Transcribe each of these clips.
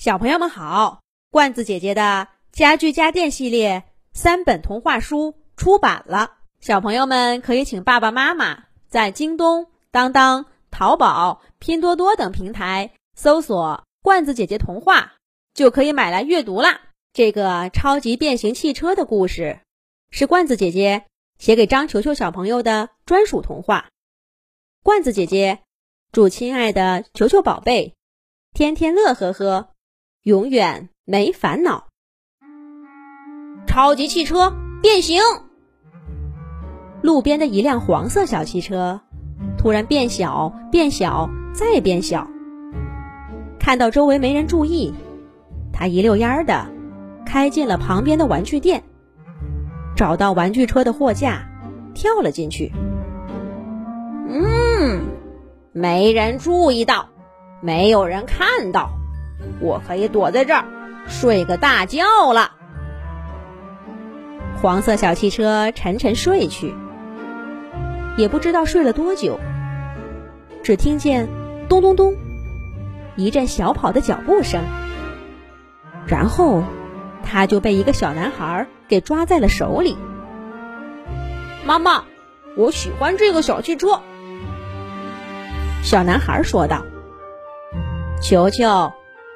小朋友们好，罐子姐姐的家具家电系列三本童话书出版了，小朋友们可以请爸爸妈妈在京东、当当、淘宝、拼多多等平台搜索“罐子姐姐童话”，就可以买来阅读啦。这个超级变形汽车的故事是罐子姐姐写给张球球小朋友的专属童话。罐子姐姐祝亲爱的球球宝贝天天乐呵呵。永远没烦恼。超级汽车变形，路边的一辆黄色小汽车突然变小、变小、再变小。看到周围没人注意，他一溜烟儿的开进了旁边的玩具店，找到玩具车的货架，跳了进去。嗯，没人注意到，没有人看到。我可以躲在这儿睡个大觉了。黄色小汽车沉沉睡去，也不知道睡了多久。只听见咚咚咚一阵小跑的脚步声，然后他就被一个小男孩给抓在了手里。妈妈，我喜欢这个小汽车。小男孩说道：“球球。”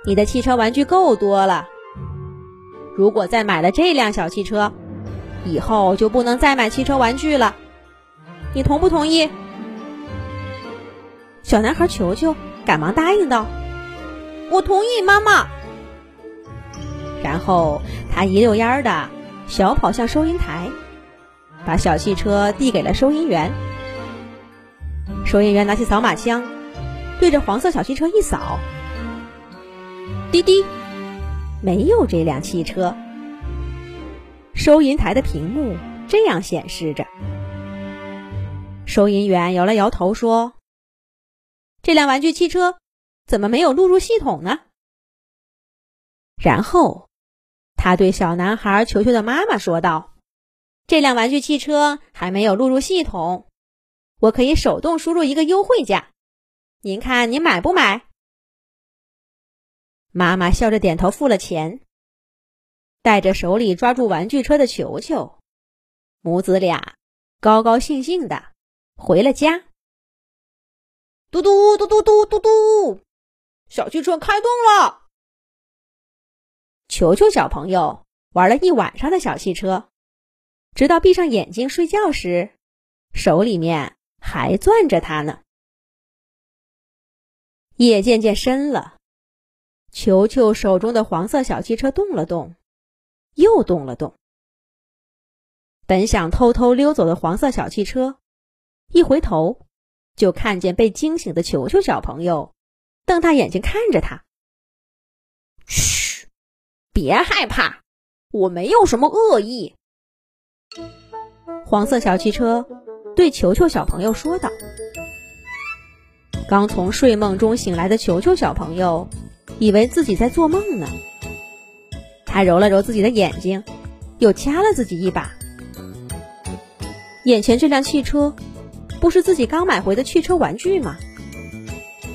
你的汽车玩具够多了，如果再买了这辆小汽车，以后就不能再买汽车玩具了。你同不同意？小男孩球球赶忙答应道：“我同意，妈妈。”然后他一溜烟儿的小跑向收银台，把小汽车递给了收银员。收银员拿起扫码枪，对着黄色小汽车一扫。滴滴，没有这辆汽车。收银台的屏幕这样显示着。收银员摇了摇头说：“这辆玩具汽车怎么没有录入系统呢？”然后他对小男孩球球的妈妈说道：“这辆玩具汽车还没有录入系统，我可以手动输入一个优惠价，您看您买不买？”妈妈笑着点头，付了钱，带着手里抓住玩具车的球球，母子俩高高兴兴的回了家。嘟嘟嘟嘟嘟嘟嘟，小汽车开动了。球球小朋友玩了一晚上的小汽车，直到闭上眼睛睡觉时，手里面还攥着它呢。夜渐渐深了。球球手中的黄色小汽车动了动，又动了动。本想偷偷溜走的黄色小汽车，一回头就看见被惊醒的球球小朋友，瞪大眼睛看着他。嘘，别害怕，我没有什么恶意。黄色小汽车对球球小朋友说道。刚从睡梦中醒来的球球小朋友。以为自己在做梦呢，他揉了揉自己的眼睛，又掐了自己一把。眼前这辆汽车，不是自己刚买回的汽车玩具吗？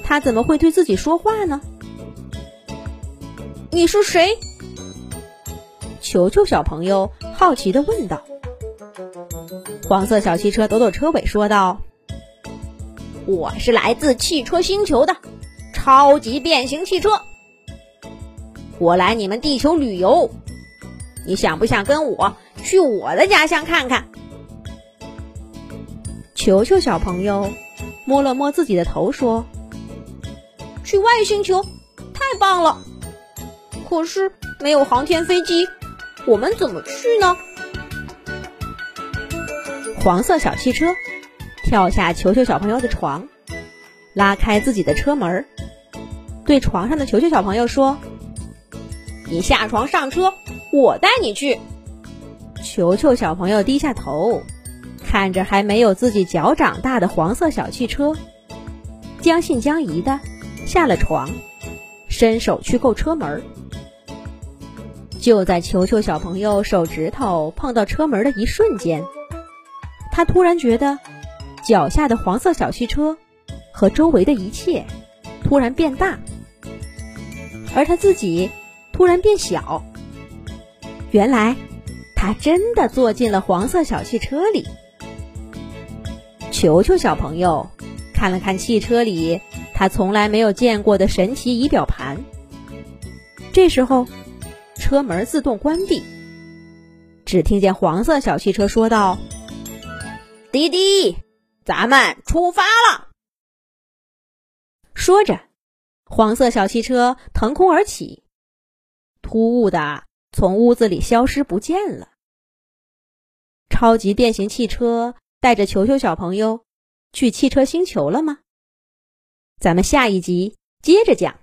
他怎么会对自己说话呢？你是谁？球球小朋友好奇的问道。黄色小汽车抖抖车尾说道：“我是来自汽车星球的超级变形汽车。”我来你们地球旅游，你想不想跟我去我的家乡看看？球球小朋友摸了摸自己的头，说：“去外星球，太棒了！可是没有航天飞机，我们怎么去呢？”黄色小汽车跳下球球小朋友的床，拉开自己的车门，对床上的球球小朋友说。你下床上车，我带你去。球球小朋友低下头，看着还没有自己脚长大的黄色小汽车，将信将疑的下了床，伸手去够车门。就在球球小朋友手指头碰到车门的一瞬间，他突然觉得脚下的黄色小汽车和周围的一切突然变大。而他自己突然变小。原来，他真的坐进了黄色小汽车里。球球小朋友看了看汽车里他从来没有见过的神奇仪表盘。这时候，车门自动关闭，只听见黄色小汽车说道：“滴滴，咱们出发了。”说着，黄色小汽车腾空而起，突兀的从屋子里消失不见了。超级变形汽车带着球球小朋友去汽车星球了吗？咱们下一集接着讲。